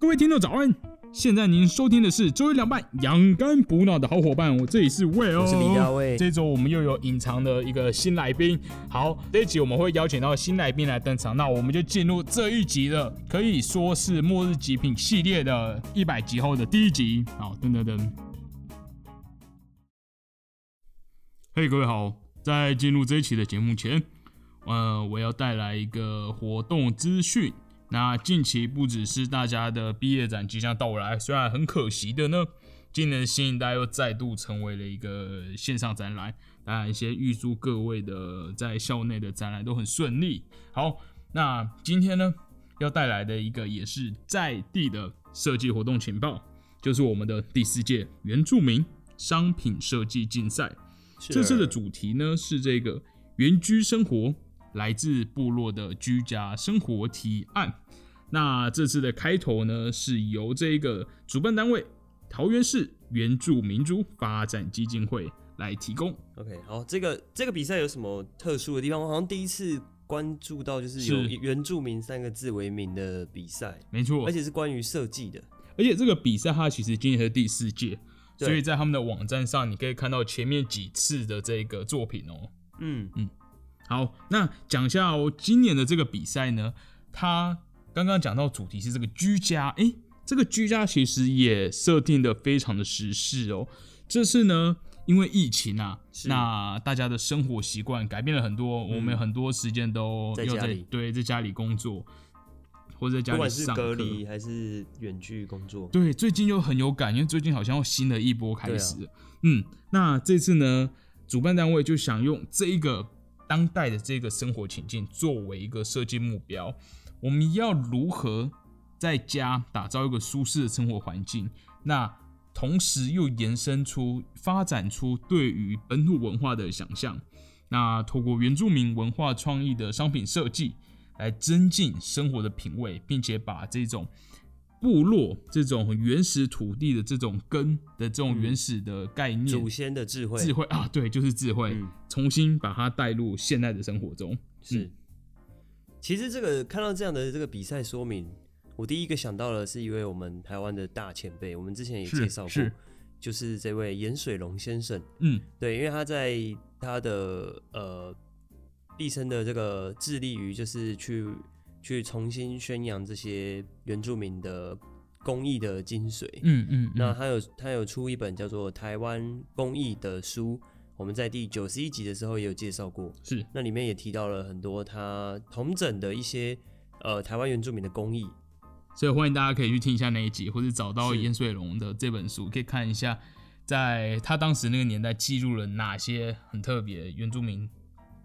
各位听众早安！现在您收听的是周一凉拌养肝补脑的好伙伴，我这里是魏哦，我是李大卫这周我们又有隐藏的一个新来宾。好，这一集我们会邀请到新来宾来登场，那我们就进入这一集的，可以说是末日极品系列的一百集后的第一集。好，噔噔噔。嘿，各位好，在进入这一期的节目前，呃，我要带来一个活动资讯。那近期不只是大家的毕业展即将到来，虽然很可惜的呢，今年新一代又再度成为了一个线上展览。当然，先预祝各位的在校内的展览都很顺利。好，那今天呢要带来的一个也是在地的设计活动情报，就是我们的第四届原住民商品设计竞赛。这次的主题呢是这个原居生活。来自部落的居家生活提案。那这次的开头呢，是由这个主办单位桃园市原住民族发展基金会来提供。OK，好，这个这个比赛有什么特殊的地方？我好像第一次关注到，就是有原住民三个字为名的比赛，没错，而且是关于设计的。而且这个比赛它其实今年是第四届，所以在他们的网站上你可以看到前面几次的这个作品哦。嗯嗯。好，那讲一下哦，今年的这个比赛呢，它刚刚讲到主题是这个居家，哎，这个居家其实也设定的非常的时事哦。这次呢，因为疫情啊，那大家的生活习惯改变了很多，我们很多时间都要在对在家里工作，或者在家里上隔离还是远距工作。对，最近又很有感，因为最近好像新的一波开始。嗯，那这次呢，主办单位就想用这一个。当代的这个生活情境作为一个设计目标，我们要如何在家打造一个舒适的生活环境？那同时又延伸出、发展出对于本土文化的想象。那透过原住民文化创意的商品设计，来增进生活的品味，并且把这种。部落这种原始土地的这种根的这种原始的概念，祖先的智慧，智慧啊，对，就是智慧，重新把它带入现代的生活中。是，其实这个看到这样的这个比赛说明，我第一个想到的是一位我们台湾的大前辈，我们之前也介绍过，就是这位盐水龙先生。嗯，对，因为他在他的呃毕生的这个致力于就是去。去重新宣扬这些原住民的工艺的精髓。嗯嗯。那他有他有出一本叫做《台湾工艺》的书，我们在第九十一集的时候也有介绍过。是。那里面也提到了很多他同整的一些呃台湾原住民的工艺，所以欢迎大家可以去听一下那一集，或者找到严水龙的这本书，可以看一下，在他当时那个年代记录了哪些很特别原住民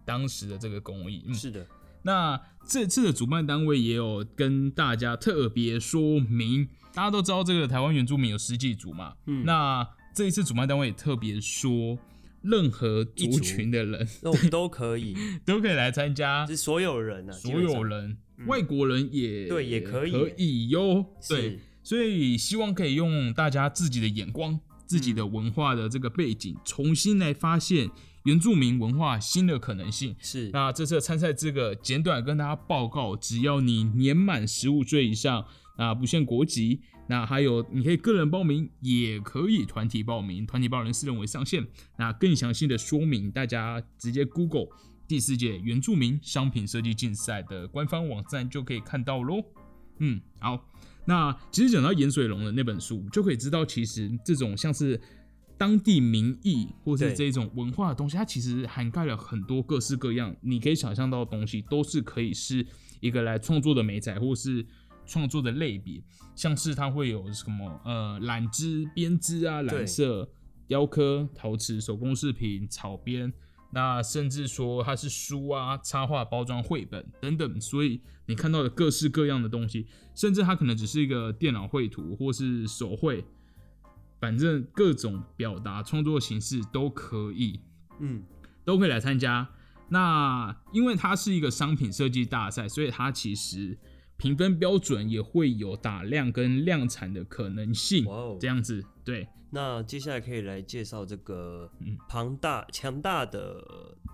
当时的这个工艺。是的。那这次的主办单位也有跟大家特别说明，大家都知道这个台湾原住民有十几族嘛，嗯，那这一次主办单位也特别说，任何族群的人都都可以，都可以来参加，是所有人啊，所有人，外国人也对，也可以，可以哟，对，所以希望可以用大家自己的眼光、自己的文化的这个背景，重新来发现。原住民文化新的可能性。是，那这次参赛资格简短跟大家报告，只要你年满十五岁以上，啊不限国籍，那还有你可以个人报名，也可以团体报名，团体报名四人为上限。那更详细的说明，大家直接 Google 第四届原住民商品设计竞赛的官方网站就可以看到喽。嗯，好，那其实讲到盐水龙的那本书，就可以知道其实这种像是。当地民意或是这种文化的东西，它其实涵盖了很多各式各样，你可以想象到的东西，都是可以是一个来创作的美彩，或是创作的类别。像是它会有什么呃染织、编织啊、染色、雕刻、陶瓷、手工饰品、草编，那甚至说它是书啊、插画、包装、绘本等等。所以你看到的各式各样的东西，甚至它可能只是一个电脑绘图或是手绘。反正各种表达创作形式都可以，嗯，都可以来参加。那因为它是一个商品设计大赛，所以它其实评分标准也会有打量跟量产的可能性。哦，这样子，对。那接下来可以来介绍这个庞大强大的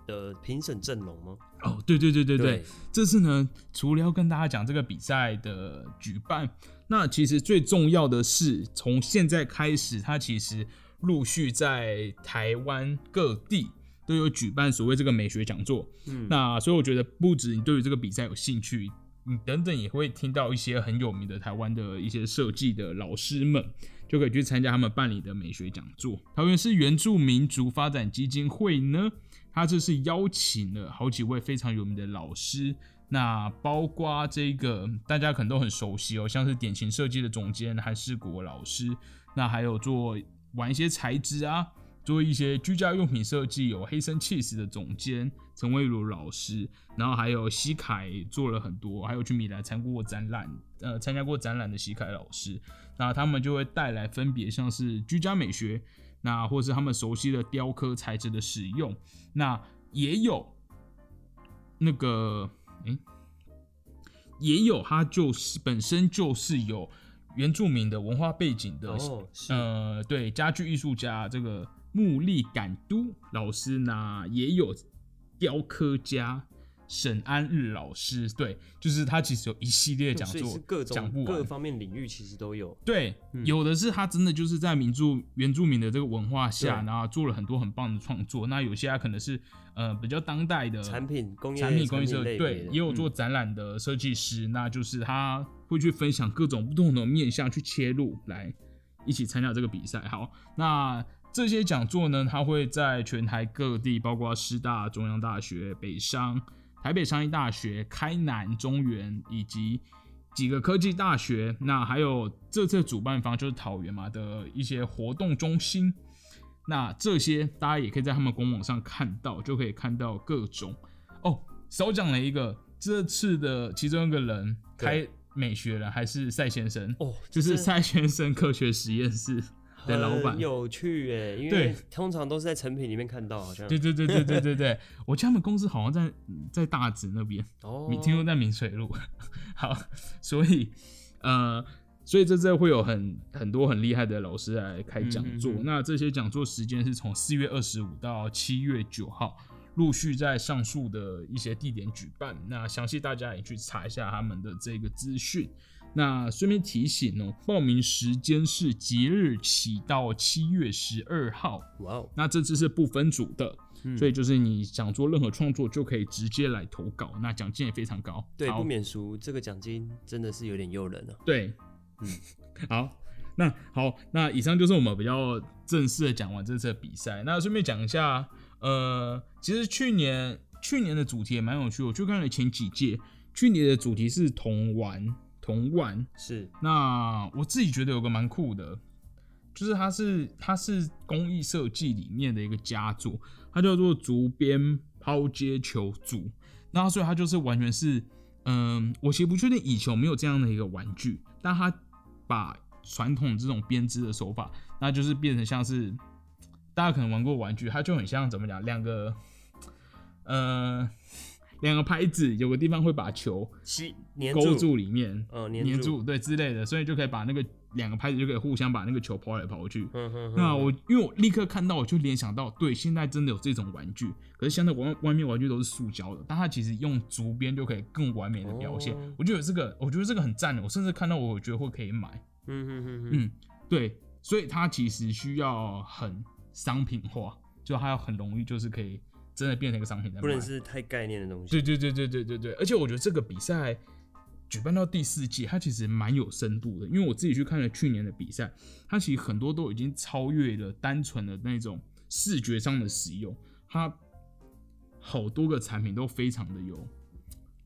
的评审阵容吗？哦，对对对对对，这次呢，除了要跟大家讲这个比赛的举办，那其实最重要的是，从现在开始，它其实陆续在台湾各地都有举办所谓这个美学讲座。嗯，那所以我觉得，不止你对于这个比赛有兴趣，你等等也会听到一些很有名的台湾的一些设计的老师们，就可以去参加他们办理的美学讲座。桃园市原住民族发展基金会呢？他这是邀请了好几位非常有名的老师，那包括这个大家可能都很熟悉哦，像是典型设计的总监韩世国老师，那还有做玩一些材质啊，做一些居家用品设计有黑森 cheese 的总监陈威如老师，然后还有西凯做了很多，还有去米兰参过展览，呃，参加过展览的西凯老师，那他们就会带来分别像是居家美学。那或是他们熟悉的雕刻材质的使用，那也有那个，哎，也有他就是本身就是有原住民的文化背景的，呃，对，家具艺术家这个木力感都老师呢，也有雕刻家。沈安日老师，对，就是他其实有一系列讲座，各种各方面领域其实都有。对，有的是他真的就是在民族原住民的这个文化下，然后做了很多很棒的创作。那有些他可能是呃比较当代的产品工业产品工业设对，也有做展览的设计师，那就是他会去分享各种不同的面向去切入来一起参加这个比赛。好，那这些讲座呢，他会在全台各地，包括师大、中央大学、北商。台北商业大学、开南、中原以及几个科技大学，那还有这次主办方就是桃园嘛的一些活动中心，那这些大家也可以在他们官网上看到，就可以看到各种哦。少讲了一个，这次的其中一个人开美学人还是赛先生哦，就是赛先生科学实验室。的老板。有趣哎，因为通常都是在成品里面看到，好像。对对对对对对对，我家他们公司好像在在大直那边哦，听说在明水路，好，所以呃，所以这次会有很很多很厉害的老师来开讲座，那这些讲座时间是从四月二十五到七月九号，陆续在上述的一些地点举办，那详细大家也去查一下他们的这个资讯。那顺便提醒哦，报名时间是即日起到七月十二号。哇哦！那这次是不分组的，所以就是你想做任何创作就可以直接来投稿，那奖金也非常高。对，不免俗，这个奖金真的是有点诱人了。对，嗯，好，那好，那以上就是我们比较正式的讲完这次的比赛。那顺便讲一下，呃，其实去年去年的主题也蛮有趣，我去看了前几届，去年的主题是童玩。铜碗是，那我自己觉得有个蛮酷的，就是它是它是工艺设计里面的一个佳作，它叫做竹编抛接球组，那所以它就是完全是，嗯，我其实不确定以前有没有这样的一个玩具，但它把传统这种编织的手法，那就是变成像是大家可能玩过玩具，它就很像怎么讲，两个，呃。两个拍子有个地方会把球吸勾住里面，呃，粘住对之类的，所以就可以把那个两个拍子就可以互相把那个球抛来抛去。那我因为我立刻看到，我就联想到，对，现在真的有这种玩具，可是现在外外面玩具都是塑胶的，但它其实用竹编就可以更完美的表现。我觉得这个，我觉得这个很赞的，我甚至看到我觉得会可以买。嗯嗯嗯嗯，对，所以它其实需要很商品化，就它要很容易，就是可以。真的变成一个商品，不能是太概念的东西。对对对对对对对，而且我觉得这个比赛举办到第四季，它其实蛮有深度的。因为我自己去看了去年的比赛，它其实很多都已经超越了单纯的那种视觉上的使用，它好多个产品都非常的有，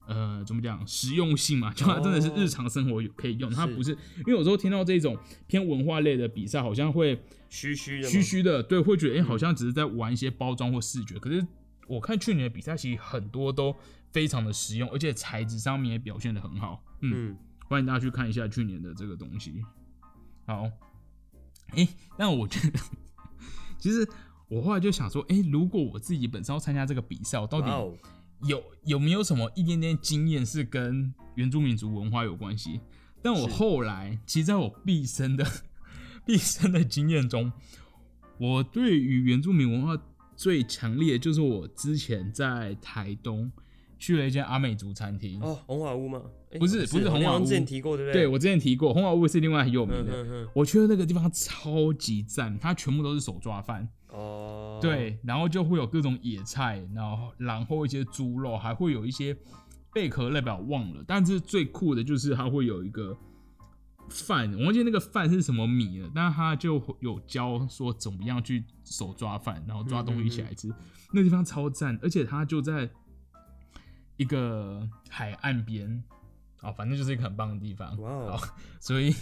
呃，怎么讲实用性嘛？就它真的是日常生活可以用，它不是因为有时候听到这种偏文化类的比赛，好像会。虚虚的，虚虚的，对，会觉得哎，好像只是在玩一些包装或视觉。可是我看去年的比赛，其实很多都非常的实用，而且材质上面也表现的很好。嗯，欢迎大家去看一下去年的这个东西。好，哎，但我觉得，其实我后来就想说，哎，如果我自己本身要参加这个比赛，我到底有有没有什么一点点经验是跟原住民族文化有关系？但我后来，其实在我毕生的。毕生的经验中，我对于原住民文化最强烈的就是我之前在台东去了一间阿美族餐厅哦，红华屋吗？不是，不是红华屋。之前提过对不对？对，我之前提过，红华屋是另外很有名的。我去的那个地方超级赞，它全部都是手抓饭哦。对，然后就会有各种野菜，然后然后一些猪肉，还会有一些贝壳类，表忘了。但是最酷的就是它会有一个。饭，我忘记那个饭是什么米了，但是他就有教说怎么样去手抓饭，然后抓东西起来吃，那地方超赞，而且它就在一个海岸边，哦，反正就是一个很棒的地方，哇，所以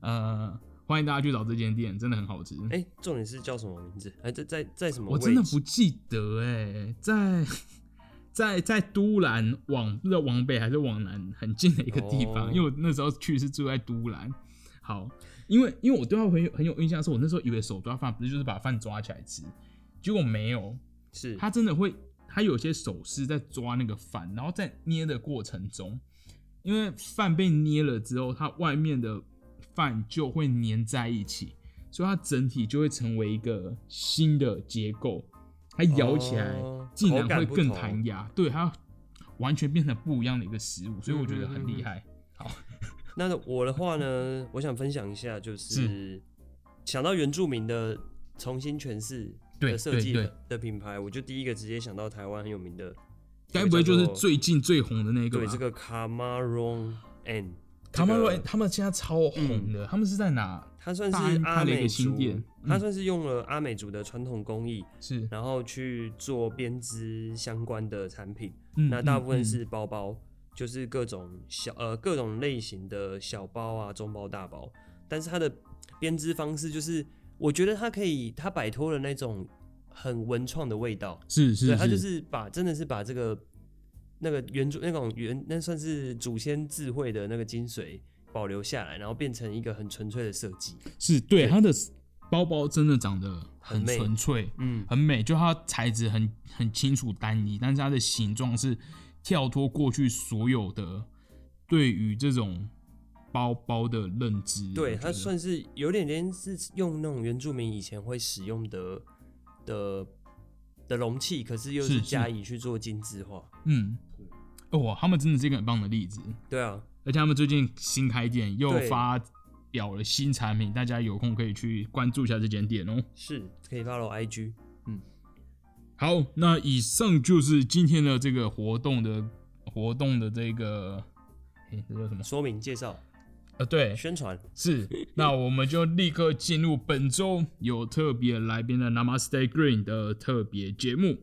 呃，欢迎大家去找这间店，真的很好吃。哎，重点是叫什么名字？哎，在在在什么？我真的不记得哎，在。在在都兰往不知道往北还是往南很近的一个地方，因为我那时候去是住在都兰。好，因为因为我对他很有很有印象，是我那时候以为手抓饭不是就是把饭抓起来吃，结果没有，是他真的会，他有些手势在抓那个饭，然后在捏的过程中，因为饭被捏了之后，它外面的饭就会粘在一起，所以它整体就会成为一个新的结构。它咬起来竟然会更弹牙，对它完全变成不一样的一个食物，所以我觉得很厉害。好，那我的话呢，我想分享一下，就是想到原住民的重新诠释的设计的品牌，我就第一个直接想到台湾很有名的，该不会就是最近最红的那个？对，这个 Camaron and。卡马罗，他们现在超红的。他们是在哪？他算是阿美族，他算是用了阿美族的传统工艺，是，然后去做编织相关的产品。那大部分是包包，就是各种小呃各种类型的小包啊，中包、大包。但是它的编织方式，就是我觉得它可以，它摆脱了那种很文创的味道。是是，它就是把真的是把这个。那个原主那种原那算是祖先智慧的那个精髓保留下来，然后变成一个很纯粹的设计。是对它的包包真的长得很纯粹，嗯，很美。就它材质很很清楚单一，但是它的形状是跳脱过去所有的对于这种包包的认知。对，它算是有点点是用那种原住民以前会使用的的的容器，可是又是加以去做精致化。嗯。哇，他们真的是一个很棒的例子。对啊，而且他们最近新开店，又发表了新产品，大家有空可以去关注一下这间店哦。是，可以 follow IG。嗯，好，那以上就是今天的这个活动的活动的这个，哎，这叫什么？说明介绍？呃，对，宣传是。那我们就立刻进入本周有特别来宾的 Namaste Green 的特别节目。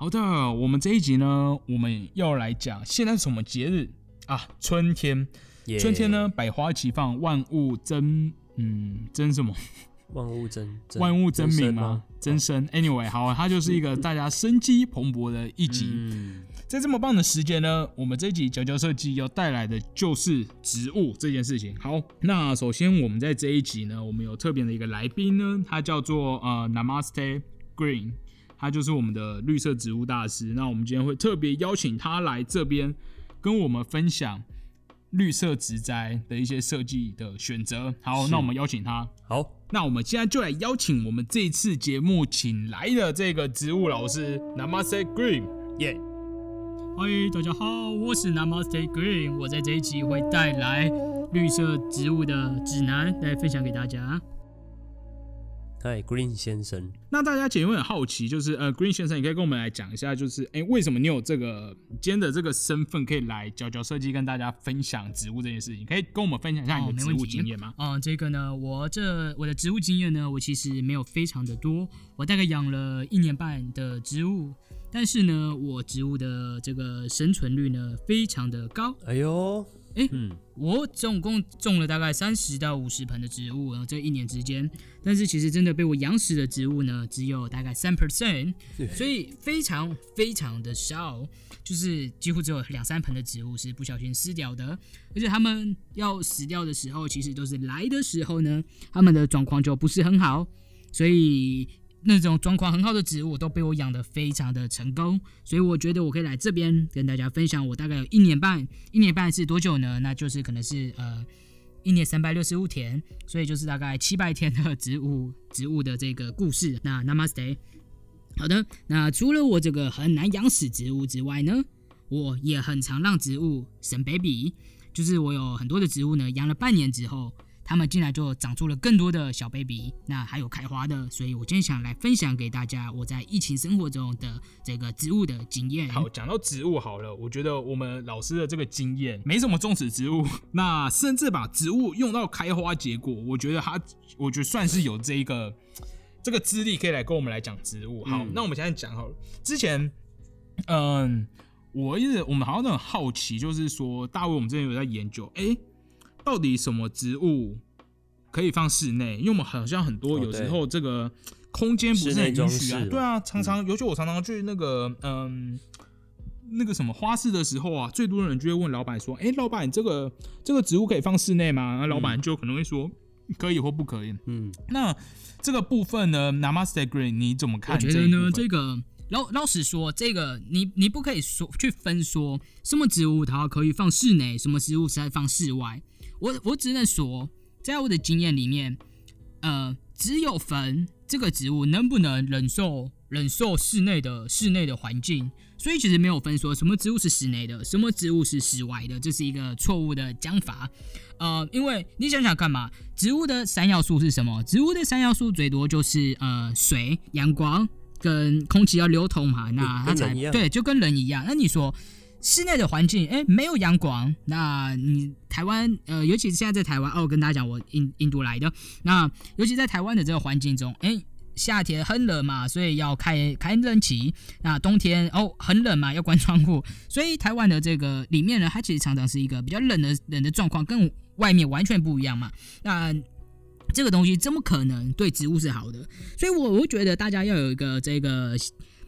好的，我们这一集呢，我们要来讲现在是什么节日啊？春天，春天呢，百花齐放，万物争，嗯，争什么？万物争，万物争鸣吗？增生。Anyway，好，它就是一个大家生机蓬勃的一集。在这么棒的时间呢，我们这一集角角设计要带来的就是植物这件事情。好，那首先我们在这一集呢，我们有特别的一个来宾呢，他叫做呃 Namaste Green。他就是我们的绿色植物大师。那我们今天会特别邀请他来这边，跟我们分享绿色植栽的一些设计的选择。好，那我们邀请他。好，那我们现在就来邀请我们这次节目请来的这个植物老师，Namaste Green。耶，嗨，大家好，我是 Namaste Green。我在这一集会带来绿色植物的指南来分享给大家。嗨，Green 先生。那大家姐妹很好奇，就是呃，Green 先生，你可以跟我们来讲一下，就是哎，为什么你有这个今天的这个身份，可以来角角设计跟大家分享植物这件事情？可以跟我们分享一下你的植物经验吗？嗯，这个呢，我这我的植物经验呢，我其实没有非常的多，我大概养了一年半的植物，但是呢，我植物的这个生存率呢，非常的高。哎呦。哎，嗯，我总共种了大概三十到五十盆的植物，然后这一年之间，但是其实真的被我养死的植物呢，只有大概三 percent，所以非常非常的少，就是几乎只有两三盆的植物是不小心死掉的，而且他们要死掉的时候，其实都是来的时候呢，他们的状况就不是很好，所以。那种状况很好的植物都被我养的非常的成功，所以我觉得我可以来这边跟大家分享我大概有一年半，一年半是多久呢？那就是可能是呃一年三百六十五天，所以就是大概七百天的植物植物的这个故事。那 Namaste，好的，那除了我这个很难养死植物之外呢，我也很常让植物生 baby，就是我有很多的植物呢养了半年之后。他们进来就长出了更多的小 baby，那还有开花的，所以我今天想来分享给大家我在疫情生活中的这个植物的经验。好，讲到植物好了，我觉得我们老师的这个经验没什么种植植物，那甚至把植物用到开花结果，我觉得他，我觉得算是有这一个这个资历可以来跟我们来讲植物。好，那我们现在讲好了，之前，嗯，我一直我们好像都很好奇，就是说大卫，我们之前有在研究，哎。到底什么植物可以放室内？因为我们好像很多有时候这个空间不是很允许啊。对啊，常常尤其我常常去那个嗯那个什么花市的时候啊，最多的人就会问老板说：“哎，老板，这个这个植物可以放室内吗？”那老板就可能会说：“可以或不可以。”嗯，那这个部分呢，Namaste Green，你怎么看？我觉得呢，这个。老老实说，这个你你不可以说去分说什么植物它可以放室内，什么植物是放室外。我我只能说，在我的经验里面，呃，只有坟这个植物能不能忍受忍受室内的室内的环境。所以其实没有分说什么植物是室内的，什么植物是室外的，这是一个错误的讲法。呃，因为你想想看嘛，植物的三要素是什么？植物的三要素最多就是呃水、阳光。跟空气要流通嘛，那它才对，就跟人一样。那你说室内的环境，哎，没有阳光，那你台湾呃，尤其是现在在台湾哦，我跟大家讲，我印印度来的，那尤其在台湾的这个环境中，哎，夏天很冷嘛，所以要开开冷气；那冬天哦很冷嘛，要关窗户。所以台湾的这个里面呢，它其实常常是一个比较冷的冷的状况，跟外面完全不一样嘛。那这个东西怎么可能对植物是好的？所以，我我觉得大家要有一个这个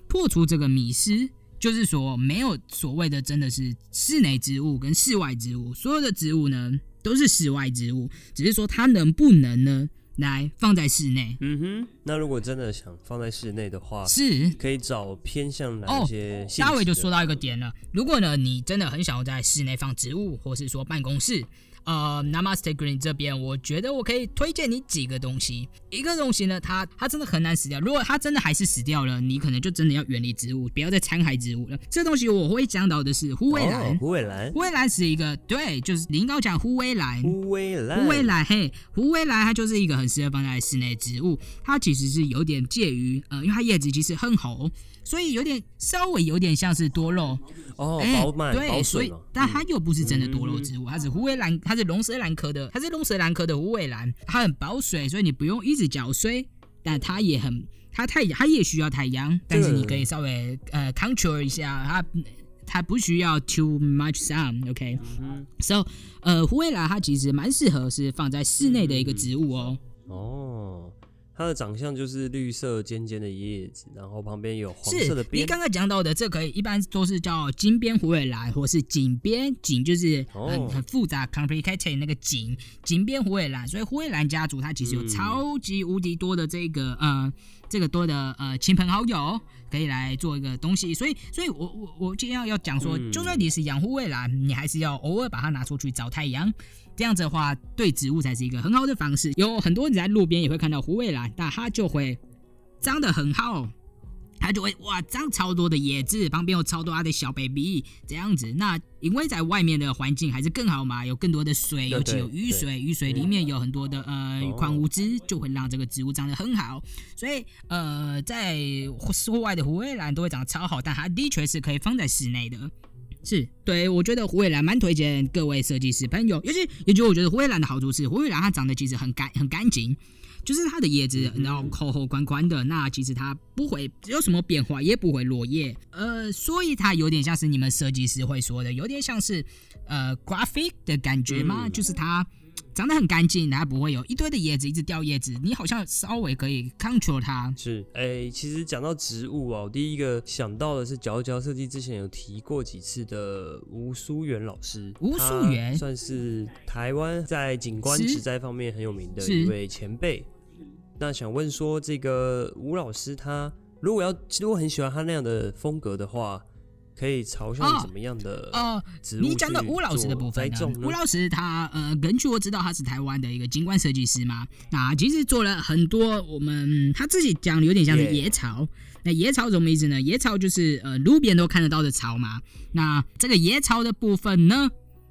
破除这个迷思，就是说没有所谓的真的是室内植物跟室外植物，所有的植物呢都是室外植物，只是说它能不能呢来放在室内？嗯哼，那如果真的想放在室内的话，是可以找偏向哪些？大伟就说到一个点了，如果呢你真的很想要在室内放植物，或是说办公室。呃，Namaste Green 这边，我觉得我可以推荐你几个东西。一个东西呢，它它真的很难死掉。如果它真的还是死掉了，你可能就真的要远离植物，不要再残害植物了。这东西我会讲到的是虎尾兰。虎尾兰，虎尾兰是一个对，就是您刚讲虎尾兰。虎尾兰，虎尾兰，嘿，虎尾兰它就是一个很适合放在室内植物。它其实是有点介于，呃，因为它叶子其实很厚。所以有点稍微有点像是多肉。哦，饱对，所以但它又不是真的多肉植物，它是虎尾兰，它是龙舌兰科的，它是龙舌兰科的虎尾兰，它很保水，所以你不用一直浇水，但它也很它太它也需要太阳，但是你可以稍微呃 control 一下它，它不需要 too much sun，OK，so 呃虎尾兰它其实蛮适合是放在室内的一个植物哦。哦。它的长相就是绿色尖尖的叶子，然后旁边有黄色的边。你刚刚讲到的，这可以一般都是叫金边虎尾兰，或是锦边锦，就是很很复杂 complicated 那个锦锦边虎尾兰。所以虎尾兰家族它其实有超级无敌多的这个呃这个多的呃亲朋好友可以来做一个东西。所以所以我我我今天要要讲说，就算你是养护蔚蓝，你还是要偶尔把它拿出去找太阳。这样子的话，对植物才是一个很好的方式。有很多你在路边也会看到护蔚蓝，那它就会长得很好，它就会哇长超多的叶子，旁边有超多它的小 baby 这样子。那因为在外面的环境还是更好嘛，有更多的水，尤其有雨水，雨水里面有很多的呃矿物质，就会让这个植物长得很好。所以呃，在户外的虎尾兰都会长得超好，但它的确是可以放在室内的。是对，我觉得虎尾兰蛮推荐各位设计师朋友，尤其尤其我觉得虎尾兰的好处是，虎尾兰它长得其实很干很干净，就是它的叶子然后厚厚宽宽的，那其实它不会有什么变化，也不会落叶，呃，所以它有点像是你们设计师会说的，有点像是呃 graphic 的感觉吗？就是它。长得很干净，它不会有一堆的叶子一直掉叶子，你好像稍微可以 control 它。是，哎，其实讲到植物哦，第一个想到的是角角设计之前有提过几次的吴淑媛老师。吴淑媛算是台湾在景观植栽方面很有名的一位前辈。那想问说，这个吴老师他如果要如果很喜欢他那样的风格的话。可以朝向怎么样的呃，你讲的吴老师的部分呢？吴老师他呃，根据我知道他是台湾的一个景观设计师嘛，那其实做了很多我们他自己讲的有点像是野草。那野草什么意思呢？野草就是呃路边都看得到的草嘛。那这个野草的部分呢？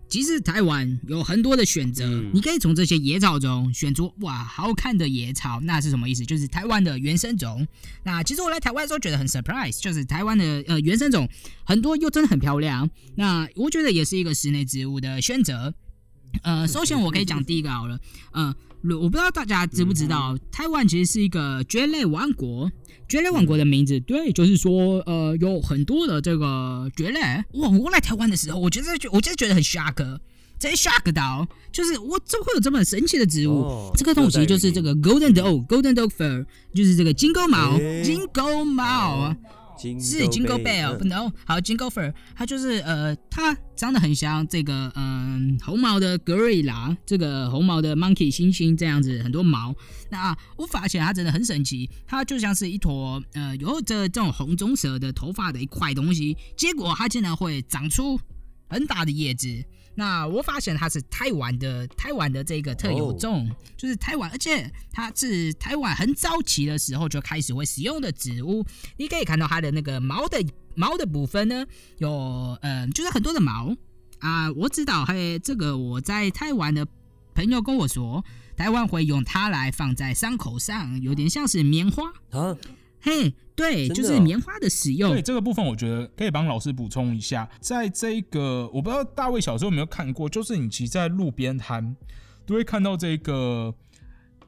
其实台湾有很多的选择，你可以从这些野草中选出哇好看的野草，那是什么意思？就是台湾的原生种。那其实我来台湾的时候觉得很 surprise，就是台湾的呃原生种很多又真的很漂亮。那我觉得也是一个室内植物的选择。呃，首先我可以讲第一个好了，呃，我不知道大家知不知道，台湾其实是一个蕨类王国。蕨类王国的名字，对，就是说，呃，有很多的这个蕨类。哇，我来台湾的时候，我觉得，我就觉得很 shock，在 shock 到，就是我怎么会有这么神奇的植物？这个东西就是这个 golden dog，golden dog fur，就是这个金钩毛，金钩毛。是 Jingle bell，不能好 Jingle Fur，它就是呃，它长得很像这个嗯红毛的 gorilla，这个红毛的 monkey 猩猩这样子，很多毛。那我发现它真的很神奇，它就像是一坨呃有着这种红棕色的头发的一块东西，结果它竟然会长出很大的叶子。那我发现它是台湾的，台湾的这个特有种，就是台湾，而且它是台湾很早期的时候就开始会使用的植物。你可以看到它的那个毛的毛的部分呢，有呃，就是很多的毛啊。我知道，嘿，这个我在台湾的朋友跟我说，台湾会用它来放在伤口上，有点像是棉花啊。嘿，对，就是棉花的使用。对这个部分，我觉得可以帮老师补充一下。在这个，我不知道大卫小时候有没有看过，就是你骑在路边摊，都会看到这个，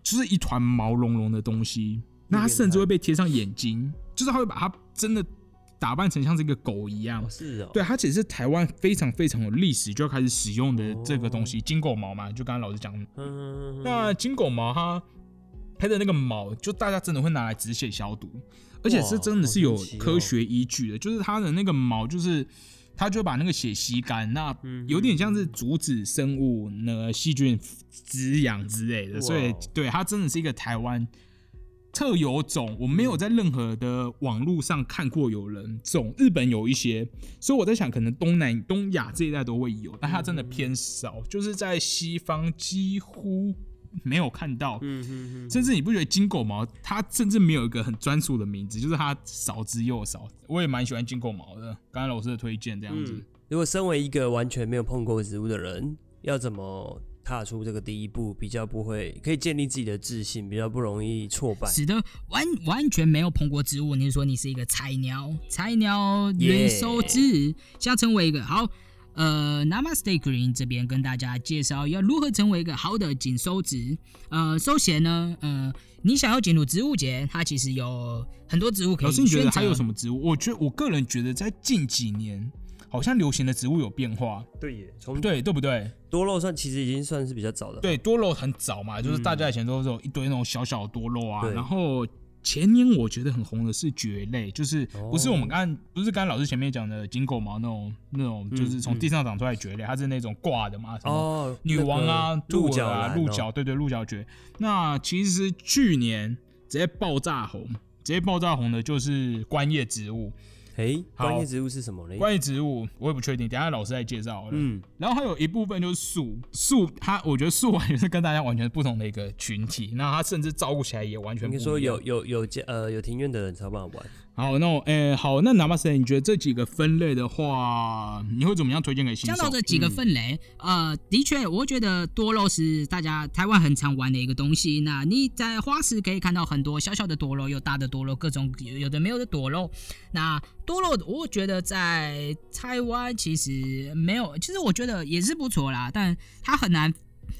就是一团毛茸茸的东西。那它甚至会被贴上眼睛，就是它会把它真的打扮成像这个狗一样。是哦，对，它其实是台湾非常非常有历史就要开始使用的这个东西——金狗毛嘛。就刚刚老师讲，嗯，那金狗毛它。它的那个毛，就大家真的会拿来止血消毒，而且是真的是有科学依据的。就是它的那个毛，就是它就把那个血吸干，那有点像是阻止生物那个细菌滋养之类的。所以，对它真的是一个台湾特有种。我没有在任何的网络上看过有人种，日本有一些，所以我在想，可能东南东亚这一带都会有，但它真的偏少，就是在西方几乎。没有看到，嗯嗯嗯，甚至你不觉得金狗毛它甚至没有一个很专属的名字，就是它少之又少。我也蛮喜欢金狗毛的，刚才老师的推荐这样子。如果身为一个完全没有碰过植物的人，要怎么踏出这个第一步，比较不会可以建立自己的自信，比较不容易挫败？使得，完完全没有碰过植物，你说你是一个菜鸟，菜鸟元首子，想成为一个好。呃，Namaste Green 这边跟大家介绍要如何成为一个好的紧收植。呃，首先呢，呃，你想要进入植物节，它其实有很多植物可以选择。老师，你觉得还有什么植物？我觉得我个人觉得在近几年，好像流行的植物有变化。对耶，从对对不对？多肉算其实已经算是比较早的。对，多肉很早嘛，就是大家以前都是有一堆那种小小的多肉啊，然后。前年我觉得很红的是蕨类，就是不是我们刚不是刚老师前面讲的金狗毛那种那种，就是从地上长出来蕨类，它是那种挂的嘛，什么女王啊、鹿角啊、鹿角，对对，鹿角蕨。那其实去年直接爆炸红，直接爆炸红的就是观叶植物。哎，观叶植物是什么呢？观叶植物我也不确定，等下老师再介绍。嗯，然后还有一部分就是树，树它我觉得树完全是跟大家完全不同的一个群体，那它甚至照顾起来也完全。你说有有有家呃有庭院的人才办法玩。好，那我诶好，那哪怕是你觉得这几个分类的话，你会怎么样推荐给新手？讲到这几个分类，呃，的确，我觉得多肉是大家台湾很常玩的一个东西。那你在花市可以看到很多小小的多肉，有大的多肉，各种有的没有的多肉。那多肉，我觉得在台湾其实没有，其实我觉得也是不错啦，但它很难。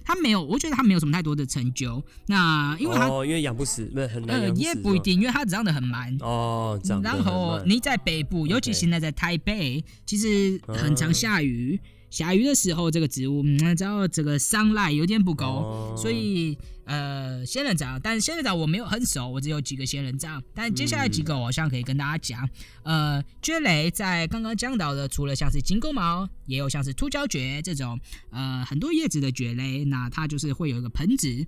他没有，我觉得他没有什么太多的成就。那因为他因为养不死，不是很难养也不一定，因为他长得很慢哦。然后你在北部，尤其现在在台北，其实很常下雨。下雨的时候，这个植物，嗯，知道这个伤赖有点不够，所以呃，仙人掌，但是仙人掌我没有很熟，我只有几个仙人掌。但接下来几个，我好像可以跟大家讲，呃，蕨类在刚刚讲到的，除了像是金钩毛，也有像是秃胶蕨这种，呃，很多叶子的蕨类，那它就是会有一个盆子。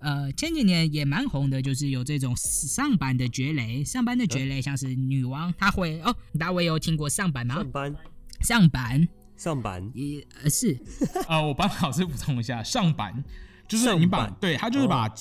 呃，前几年也蛮红的，就是有这种上班的蕨类，上班的蕨类像是女王，她会哦，大卫有听过上班吗？上班，上班，上班，也呃是啊，我帮老师补充一下，上班就是你把对他就是把。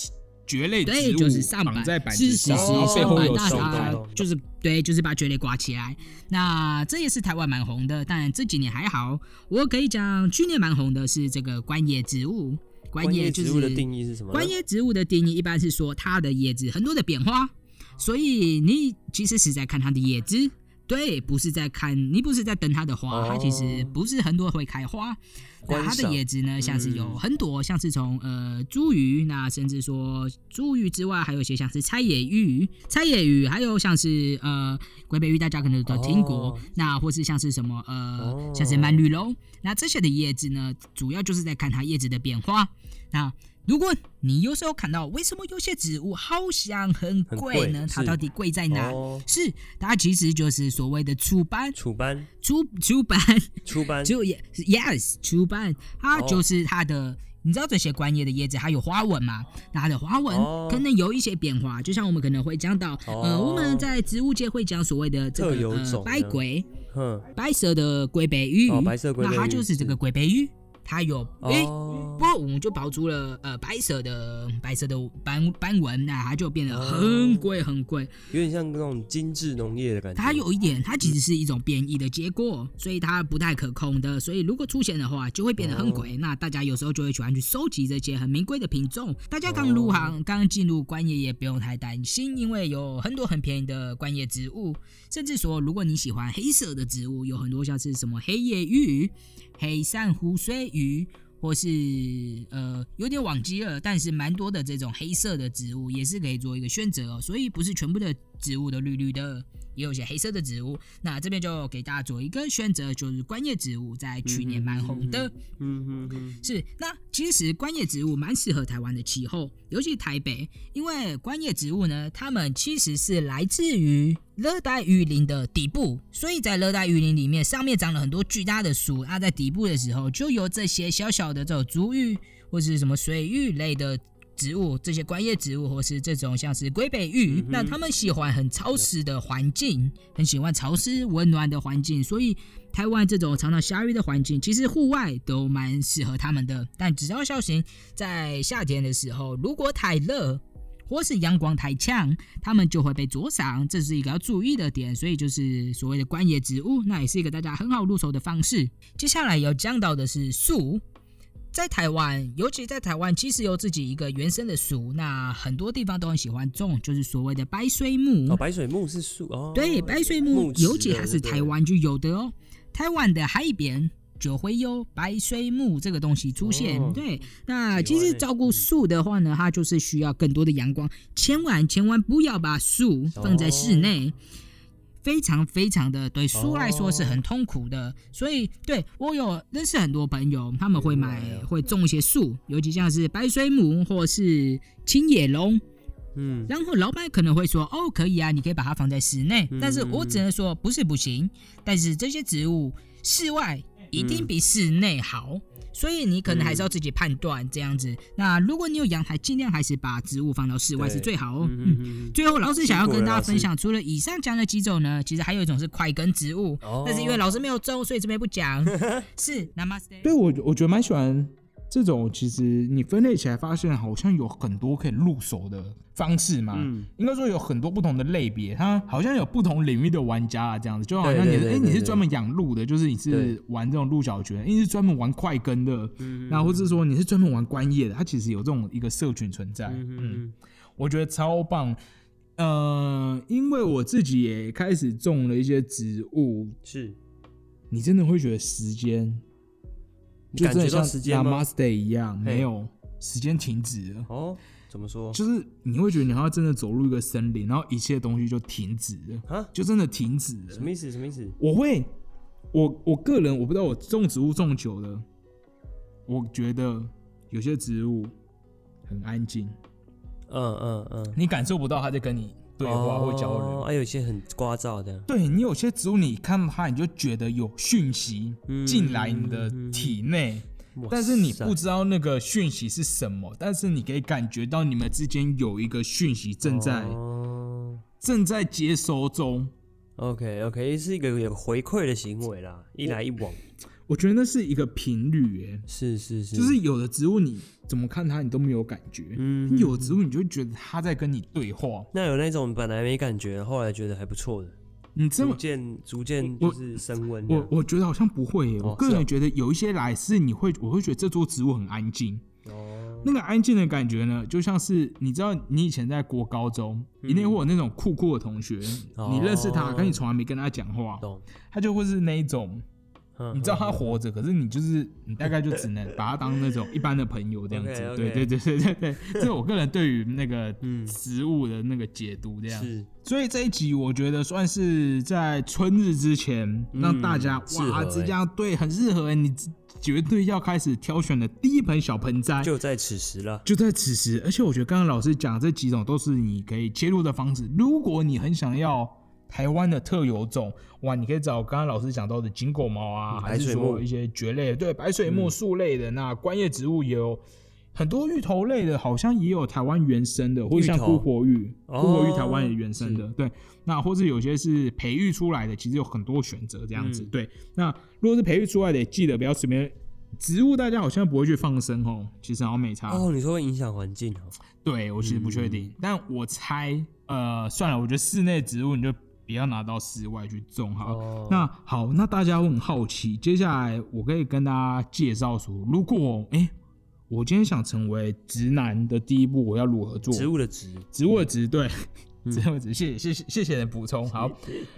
蕨类植物绑在板子上，背后有手台，就是对，就是把蕨类挂起来。那这也是台湾蛮红的，但这几年还好。我可以讲，去年蛮红的是这个观叶植物。观叶植物的定义是什么？观叶植物的定义一般是说它的叶子很多的变化，所以你其实是在看它的叶子，对，不是在看，你不是在等它的花，它其实不是很多会开花。那它的叶子呢，像是有很多，像是从呃茱萸，那甚至说茱萸之外，还有一些像是菜叶芋、菜叶芋，还有像是呃龟背鱼，大家可能都听过。那或是像是什么呃，像是蔓绿龙，那这些的叶子呢，主要就是在看它叶子的变化。那如果你有时候看到为什么有些植物好像很贵呢？它到底贵在哪？是。它其实就是所谓的初斑，初斑，初初斑，初斑，就 yes 出版，它就是它的。你知道这些观叶的叶子它有花纹吗？那它的花纹可能有一些变化，就像我们可能会讲到，呃，我们在植物界会讲所谓的这个呃白龟，白色的龟背玉，那它就是这个龟背玉。它有诶，不过我们就保住了呃白色的白色的斑斑纹，那它就变得很贵很贵，有点像那种精致农业的感觉。它有一点，它其实是一种变异的结果，所以它不太可控的。所以如果出现的话，就会变得很贵。那大家有时候就会喜欢去收集这些很名贵的品种。大家刚入行、刚进入观叶也不用太担心，因为有很多很便宜的观叶植物。甚至说，如果你喜欢黑色的植物，有很多像是什么黑叶玉。黑珊瑚水鱼，或是呃有点忘记了，但是蛮多的这种黑色的植物也是可以做一个选择哦，所以不是全部的植物都绿绿的。也有些黑色的植物，那这边就给大家做一个选择，就是观叶植物，在去年蛮红的。嗯嗯嗯，是。那其实观叶植物蛮适合台湾的气候，尤其台北，因为观叶植物呢，它们其实是来自于热带雨林的底部，所以在热带雨林里面，上面长了很多巨大的树，那在底部的时候，就有这些小小的这种竹芋或是什么水芋类的。植物这些观叶植物，或是这种像是龟背玉，那他们喜欢很潮湿的环境，很喜欢潮湿温暖的环境，所以台湾这种常常下雨的环境，其实户外都蛮适合他们的。但只要小心，在夏天的时候，如果太热或是阳光太强，它们就会被灼伤，这是一个要注意的点。所以就是所谓的观叶植物，那也是一个大家很好入手的方式。接下来要讲到的是树。在台湾，尤其在台湾，其实有自己一个原生的树，那很多地方都很喜欢种，就是所谓的白水木。哦，白水木是树哦。对，白水木，尤其还是台湾就有的哦。台湾的海边就会有白水木这个东西出现。对，那其实照顾树的话呢，它就是需要更多的阳光，千万千万不要把树放在室内。非常非常的对书来说是很痛苦的，所以对我有认识很多朋友，他们会买会种一些树，尤其像是白水母或是青野龙，嗯，然后老板可能会说哦可以啊，你可以把它放在室内，但是我只能说不是不行，但是这些植物室外一定比室内好。所以你可能还是要自己判断这样子。那如果你有阳台，尽量还是把植物放到室外是最好哦。嗯。最后，老师想要跟大家分享，除了以上讲的几种呢，其实还有一种是块根植物，但是因为老师没有种，所以这边不讲。是，Namaste。对我，我觉得蛮喜欢。这种其实你分类起来发现好像有很多可以入手的方式嘛，嗯。应该说有很多不同的类别，它好像有不同领域的玩家啊，这样子就好像你哎你是专门养鹿的，就是你是玩这种鹿角蕨，你是专门玩快根的，那或者说你是专门玩观叶的，它其实有这种一个社群存在，嗯，我觉得超棒，呃，因为我自己也开始种了一些植物，是，你真的会觉得时间。就真的像 Namaste 一样，没有时间停止了。哦，怎么说？就是你会觉得你好像真的走入一个森林，然后一切东西就停止了啊，就真的停止了。什么意思？什么意思？我会，我我个人我不知道，我种植物种久了，我觉得有些植物很安静。嗯嗯嗯，你感受不到它在跟你。对话或交流，还有一些很聒噪的。对你有些植物，你看到它，你就觉得有讯息进来你的体内，但是你不知道那个讯息是什么，但是你可以感觉到你们之间有一个讯息正在正在接收中。OK OK，是一个有回馈的行为啦，一来一往。我觉得那是一个频率，哎，是是是，就是有的植物你怎么看它你都没有感觉，嗯，有的植物你就会觉得它在跟你对话。那有那种本来没感觉，后来觉得还不错的。你逐渐逐渐就是升温。我我觉得好像不会，我个人觉得有一些来是你会，我会觉得这座植物很安静。哦，那个安静的感觉呢，就像是你知道，你以前在国高中一定会有那种酷酷的同学，你认识他，可你从来没跟他讲话，他就会是那一种。你知道他活着，可是你就是你大概就只能把他当那种一般的朋友这样子，对对对对对对，这是我个人对于那个食物的那个解读这样。是，所以这一集我觉得算是在春日之前让大家哇，这样对很适合你绝对要开始挑选的第一盆小盆栽，就在此时了，就在此时。而且我觉得刚刚老师讲这几种都是你可以切入的方式，如果你很想要。台湾的特有种哇，你可以找刚刚老师讲到的金狗毛啊，还是说一些蕨类，对，白水木树类的。那观叶植物也有很多芋头类的，好像也有台湾原生的，或者像姑婆芋，姑婆芋台湾也原生的，对。那或者有些是培育出来的，其实有很多选择这样子。对，那如果是培育出来的，记得不要随便植物，大家好像不会去放生哦，其实好像没差哦。你说会影响环境哦？对我其实不确定，但我猜，呃，算了，我觉得室内植物你就。也要拿到室外去种哈。那好，那大家会很好奇，接下来我可以跟大家介绍说，如果哎，我今天想成为直男的第一步，我要如何做？植物的植，植物的植，对，植物的植。谢谢谢谢谢谢的补充。好，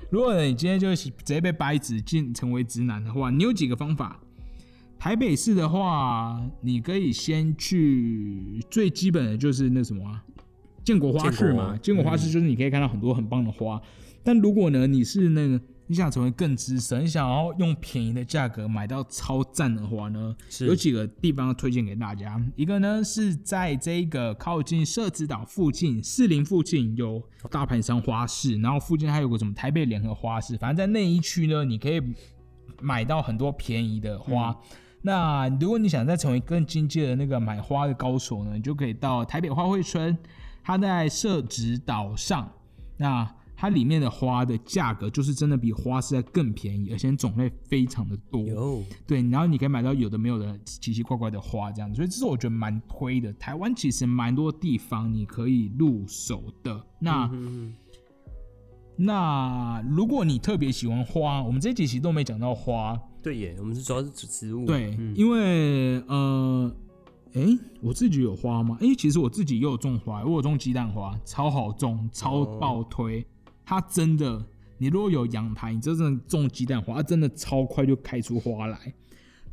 如果你今天就直接被掰直进成为直男的话，你有几个方法？台北市的话，你可以先去最基本的就是那什么建国花市嘛，建国花市就是你可以看到很多很棒的花。但如果呢，你是那个你想成为更资深，你想要用便宜的价格买到超赞的话呢，有几个地方推荐给大家。一个呢是在这个靠近社子岛附近、士林附近有大盘山花市，然后附近还有个什么台北联合花市，反正在那一区呢，你可以买到很多便宜的花。那如果你想再成为更精阶的那个买花的高手呢，你就可以到台北花卉村，它在社子岛上。那它里面的花的价格就是真的比花市在更便宜，而且种类非常的多。对，然后你可以买到有的没有的奇奇怪怪的花这样子，所以这是我觉得蛮推的。台湾其实蛮多地方你可以入手的。那那如果你特别喜欢花，我们这几期都没讲到花。对耶，我们是主要是植物。对，因为呃，哎，我自己有花吗？哎，其实我自己也有种花，我有种鸡蛋花，超好种，超爆推。它真的，你如果有阳台，你真的种鸡蛋花，它真的超快就开出花来。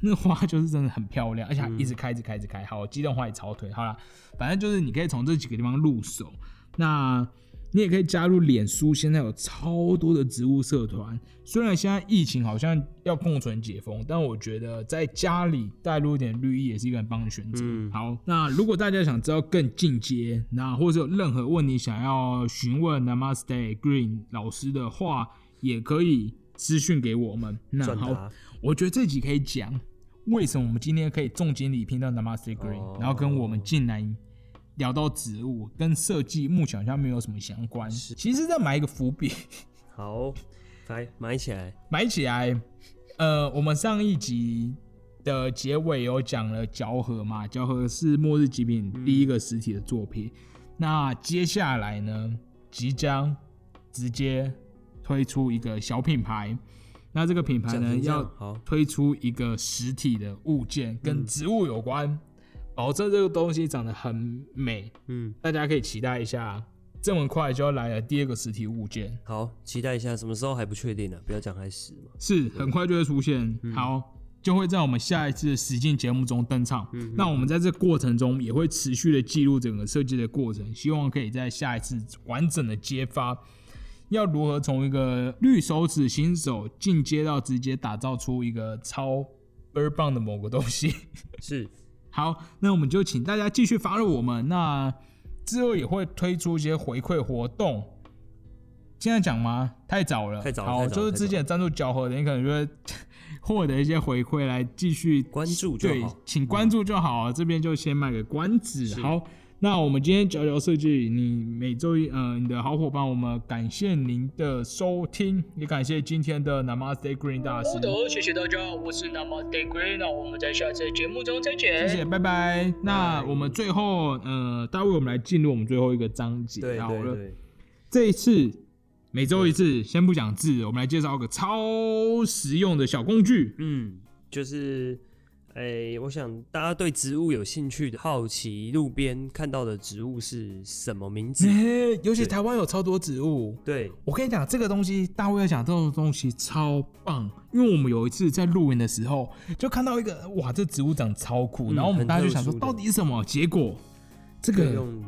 那花就是真的很漂亮，而且一直开，一直开，一直开。好，鸡蛋花也超推。好了，反正就是你可以从这几个地方入手。那。你也可以加入脸书，现在有超多的植物社团。虽然现在疫情好像要共存解封，但我觉得在家里带入一点绿意也是一个很棒的选择。好，那如果大家想知道更进阶，那或者有任何问题想要询问 Namaste Green 老师的话，也可以私讯给我们。那好，我觉得这集可以讲为什么我们今天可以重金礼聘到 Namaste Green，然后跟我们进来。聊到植物跟设计，目前好像没有什么相关。其实再埋一个伏笔。好，来埋起来，埋起来。呃，我们上一集的结尾有讲了胶合嘛？胶合是末日极品第一个实体的作品。那接下来呢，即将直接推出一个小品牌。那这个品牌呢，要推出一个实体的物件，跟植物有关。保证这个东西长得很美，嗯，大家可以期待一下，这么快就要来了第二个实体物件。好，期待一下，什么时候还不确定呢？不要讲开始嘛。是，很快就会出现。好，就会在我们下一次的实境节目中登场。那我们在这过程中也会持续的记录整个设计的过程，希望可以在下一次完整的揭发，要如何从一个绿手指新手进阶到直接打造出一个超倍棒的某个东西。是。好，那我们就请大家继续发入我们。那之后也会推出一些回馈活动。现在讲吗？太早了。太早。好，就是之前赞助交合的，你可能就会获得一些回馈，来继续关注就好，请关注就好。这边就先卖个关子，好。那我们今天佼佼设计，你每周一，呃，你的好伙伴，我们感谢您的收听，也感谢今天的 Namaste Green 大师。好的，谢谢大家，我是 Namaste Green，那我们在下次节目中再见。谢谢，拜拜。那我们最后，呃，大卫，我们来进入我们最后一个章节，好了。这一次每周一次，先不讲字，我们来介绍个超实用的小工具。嗯，就是。哎，我想大家对植物有兴趣的，好奇路边看到的植物是什么名字？尤其台湾有超多植物。对，我跟你讲，这个东西大卫要讲这种东西超棒，因为我们有一次在露营的时候，就看到一个哇，这植物长超酷，然后我们大家就想说到底是什么？结果这个用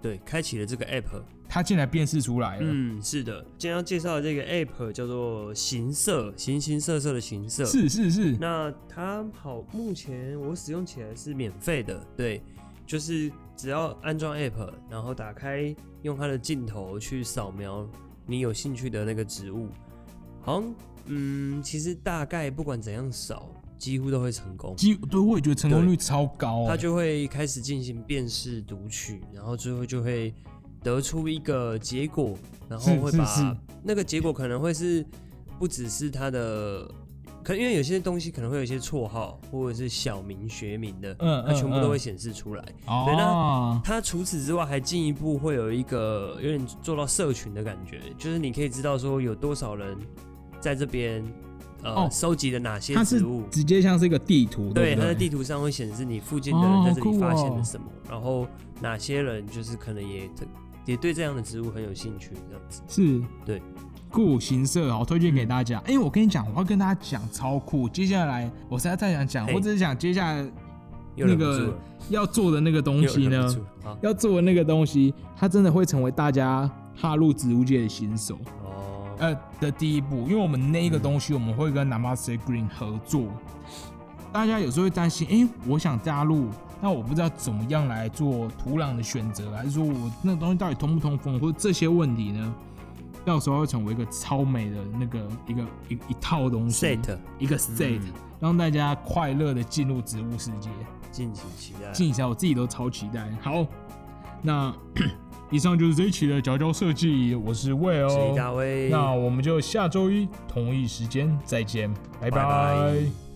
对开启了这个 app。它竟然辨识出来了。嗯，是的，今天要介绍的这个 app 叫做形色，形形色色的形色。是是是。那它好，目前我使用起来是免费的。对，就是只要安装 app，然后打开，用它的镜头去扫描你有兴趣的那个植物。好像，嗯，其实大概不管怎样扫，几乎都会成功。几对，我也觉得成功率超高。它就会开始进行辨识读取，然后最后就会。得出一个结果，然后会把那个结果可能会是不只是它的，可因为有些东西可能会有一些绰号或者是小名学名的，嗯，它全部都会显示出来。对，那它除此之外还进一步会有一个有点做到社群的感觉，就是你可以知道说有多少人在这边呃收集了哪些植物，直接像是一个地图，对，它的地图上会显示你附近的人在这里发现了什么，然后哪些人就是可能也。也对这样的植物很有兴趣，这样子是对酷形色，好推荐给大家。因为我跟你讲，我要跟大家讲超酷。接下来我实在太想讲，我只是想接下来那个要做的那个东西呢，要做的那个东西，它真的会成为大家踏入植物界的新手哦，呃的第一步。因为我们那个东西，我们会跟 Namaste Green 合作。大家有时候会担心，哎，我想加入。那我不知道怎么样来做土壤的选择，还是说我那个东西到底通不通风，或者这些问题呢？到时候会成为一个超美的那个一个一一套东西，set 一个 set，让大家快乐的进入植物世界。敬请期待，敬请，我自己都超期待。好，那 以上就是这一期的佼佼设计，我是魏哦，大卫，那我们就下周一同一时间再见，拜拜。